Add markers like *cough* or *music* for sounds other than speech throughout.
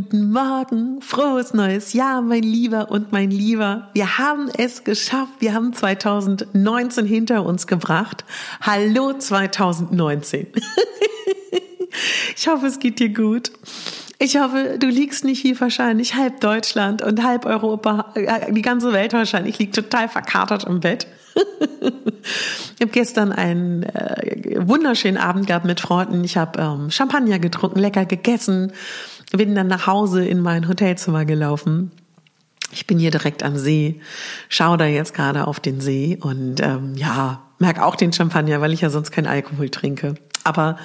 Guten Morgen, frohes neues Jahr, mein Lieber und mein Lieber. Wir haben es geschafft. Wir haben 2019 hinter uns gebracht. Hallo 2019. *laughs* ich hoffe, es geht dir gut. Ich hoffe, du liegst nicht wie wahrscheinlich halb Deutschland und halb Europa, äh, die ganze Welt wahrscheinlich liegt total verkatert im Bett. *laughs* ich habe gestern einen äh, wunderschönen Abend gehabt mit Freunden. Ich habe ähm, Champagner getrunken, lecker gegessen bin dann nach Hause in mein Hotelzimmer gelaufen. Ich bin hier direkt am See, schaue da jetzt gerade auf den See und ähm, ja, merke auch den Champagner, weil ich ja sonst keinen Alkohol trinke. Aber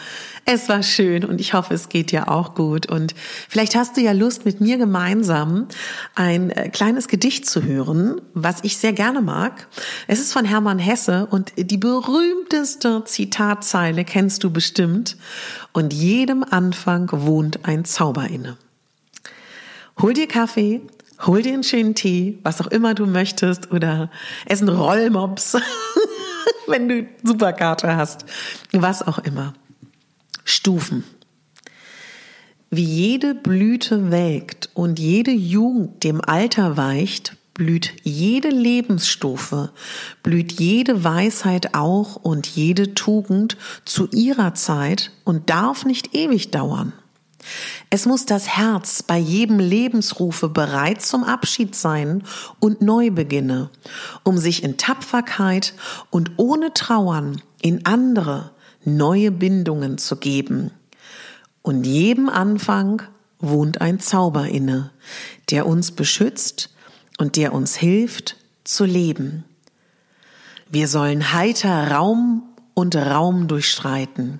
es war schön und ich hoffe, es geht dir auch gut. Und vielleicht hast du ja Lust, mit mir gemeinsam ein äh, kleines Gedicht zu hören, was ich sehr gerne mag. Es ist von Hermann Hesse und die berühmteste Zitatzeile kennst du bestimmt. Und jedem Anfang wohnt ein Zauber inne. Hol dir Kaffee, hol dir einen schönen Tee, was auch immer du möchtest, oder essen Rollmops. *laughs* *laughs* wenn du Superkarte hast, was auch immer. Stufen. Wie jede Blüte welkt und jede Jugend dem Alter weicht, blüht jede Lebensstufe, blüht jede Weisheit auch und jede Tugend zu ihrer Zeit und darf nicht ewig dauern. Es muss das Herz bei jedem Lebensrufe bereit zum Abschied sein und neu beginne, um sich in Tapferkeit und ohne Trauern in andere neue Bindungen zu geben. Und jedem Anfang wohnt ein Zauber inne, der uns beschützt und der uns hilft zu leben. Wir sollen heiter Raum und Raum durchstreiten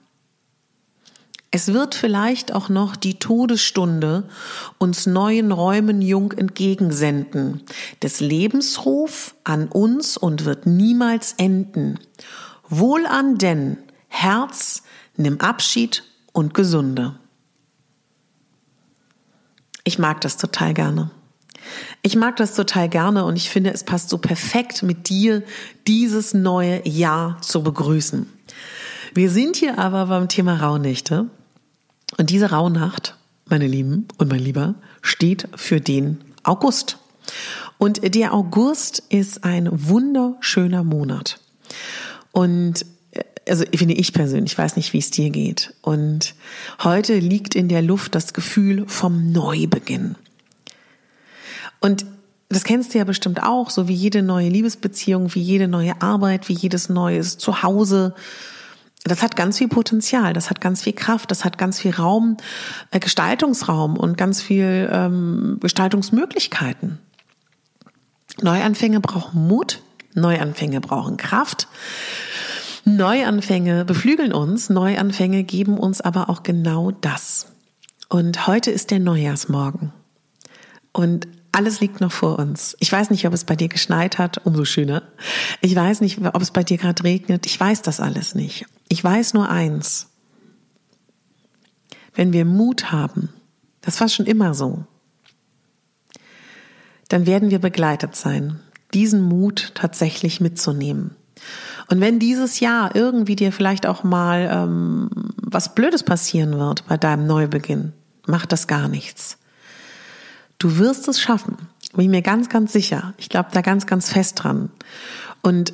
Es wird vielleicht auch noch die Todesstunde uns neuen Räumen jung entgegensenden, des Lebensruf an uns und wird niemals enden. Wohl an denn, Herz, nimm Abschied und Gesunde. Ich mag das total gerne. Ich mag das total gerne und ich finde, es passt so perfekt mit dir, dieses neue Jahr zu begrüßen. Wir sind hier aber beim Thema Rauhnächte und diese Rauhnacht, meine Lieben und mein Lieber, steht für den August. Und der August ist ein wunderschöner Monat. Und äh, also finde ich persönlich, ich weiß nicht, wie es dir geht. Und heute liegt in der Luft das Gefühl vom Neubeginn. Und das kennst du ja bestimmt auch, so wie jede neue Liebesbeziehung, wie jede neue Arbeit, wie jedes neues Zuhause, das hat ganz viel Potenzial, das hat ganz viel Kraft, das hat ganz viel Raum, äh, Gestaltungsraum und ganz viel ähm, Gestaltungsmöglichkeiten. Neuanfänge brauchen Mut, Neuanfänge brauchen Kraft. Neuanfänge beflügeln uns, Neuanfänge geben uns aber auch genau das. Und heute ist der Neujahrsmorgen. Und alles liegt noch vor uns. Ich weiß nicht, ob es bei dir geschneit hat, umso schöner. Ich weiß nicht, ob es bei dir gerade regnet. Ich weiß das alles nicht. Ich weiß nur eins. Wenn wir Mut haben, das war schon immer so, dann werden wir begleitet sein, diesen Mut tatsächlich mitzunehmen. Und wenn dieses Jahr irgendwie dir vielleicht auch mal ähm, was Blödes passieren wird bei deinem Neubeginn, macht das gar nichts. Du wirst es schaffen. Bin ich mir ganz, ganz sicher. Ich glaube da ganz, ganz fest dran. Und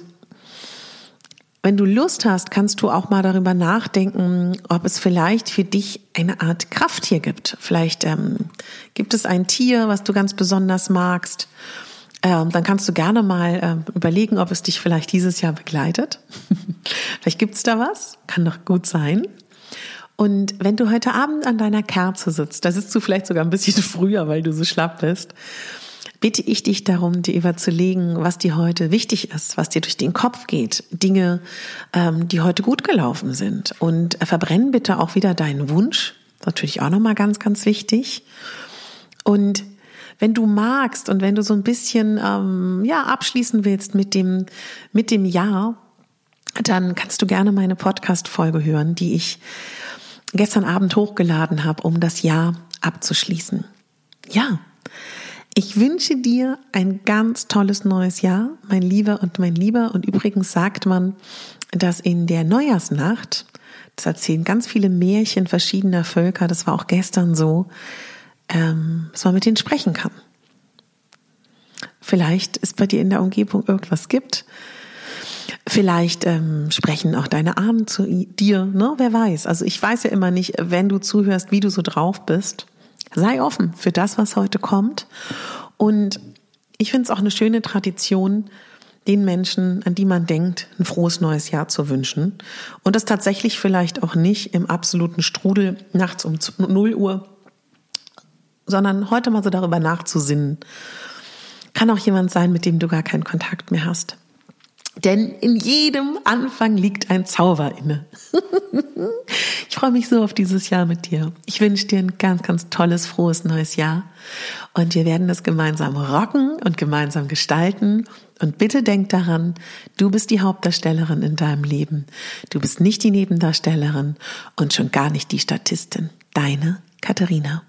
wenn du Lust hast, kannst du auch mal darüber nachdenken, ob es vielleicht für dich eine Art Krafttier gibt. Vielleicht ähm, gibt es ein Tier, was du ganz besonders magst. Ähm, dann kannst du gerne mal ähm, überlegen, ob es dich vielleicht dieses Jahr begleitet. *laughs* vielleicht gibt es da was, kann doch gut sein. Und wenn du heute Abend an deiner Kerze sitzt, da sitzt du vielleicht sogar ein bisschen *laughs* früher, weil du so schlapp bist, bitte ich dich darum, dir überzulegen, was dir heute wichtig ist, was dir durch den Kopf geht, Dinge, ähm, die heute gut gelaufen sind. Und verbrenn bitte auch wieder deinen Wunsch, das ist natürlich auch nochmal ganz, ganz wichtig. Und wenn du magst und wenn du so ein bisschen ähm, ja abschließen willst mit dem mit dem Jahr, dann kannst du gerne meine Podcast-Folge hören, die ich gestern Abend hochgeladen habe, um das Jahr abzuschließen. Ja, ich wünsche dir ein ganz tolles neues Jahr, mein Lieber und mein Lieber. Und übrigens sagt man, dass in der Neujahrsnacht, das erzählen ganz viele Märchen verschiedener Völker, das war auch gestern so, ähm, dass man mit denen sprechen kann. Vielleicht ist bei dir in der Umgebung irgendwas gibt. Vielleicht ähm, sprechen auch deine Ahnen zu dir, ne? Wer weiß. Also ich weiß ja immer nicht, wenn du zuhörst, wie du so drauf bist. Sei offen für das, was heute kommt. Und ich finde es auch eine schöne Tradition, den Menschen, an die man denkt, ein frohes neues Jahr zu wünschen. Und das tatsächlich vielleicht auch nicht im absoluten Strudel nachts um 0 Uhr, sondern heute mal so darüber nachzusinnen. Kann auch jemand sein, mit dem du gar keinen Kontakt mehr hast. Denn in jedem Anfang liegt ein Zauber inne. *laughs* ich freue mich so auf dieses Jahr mit dir. Ich wünsche dir ein ganz, ganz tolles, frohes neues Jahr. Und wir werden das gemeinsam rocken und gemeinsam gestalten. Und bitte denk daran, du bist die Hauptdarstellerin in deinem Leben. Du bist nicht die Nebendarstellerin und schon gar nicht die Statistin. Deine Katharina.